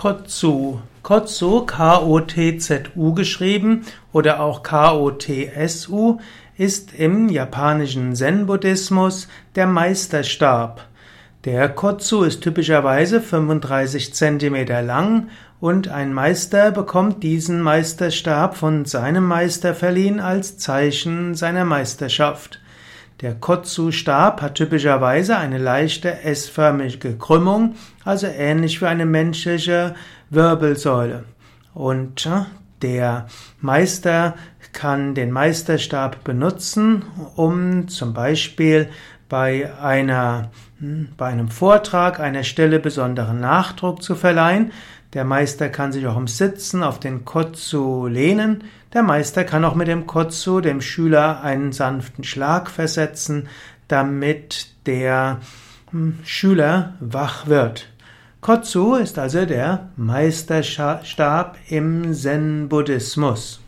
Kotsu. Kotsu, K-O-T-Z-U geschrieben oder auch K-O-T-S-U, ist im japanischen Zen-Buddhismus der Meisterstab. Der Kotsu ist typischerweise 35 cm lang und ein Meister bekommt diesen Meisterstab von seinem Meister verliehen als Zeichen seiner Meisterschaft. Der Kotsu-Stab hat typischerweise eine leichte S-förmige Krümmung, also ähnlich wie eine menschliche Wirbelsäule. Und der Meister kann den Meisterstab benutzen, um zum Beispiel bei einer, hm, bei einem Vortrag einer Stelle besonderen Nachdruck zu verleihen. Der Meister kann sich auch im Sitzen auf den Kotsu lehnen. Der Meister kann auch mit dem Kotsu dem Schüler einen sanften Schlag versetzen, damit der hm, Schüler wach wird. Kotsu ist also der Meisterstab im Zen-Buddhismus.